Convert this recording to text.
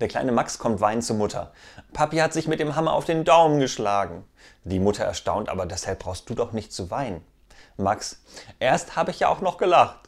Der kleine Max kommt weinend zur Mutter. Papi hat sich mit dem Hammer auf den Daumen geschlagen. Die Mutter erstaunt, aber deshalb brauchst du doch nicht zu weinen. Max, erst habe ich ja auch noch gelacht.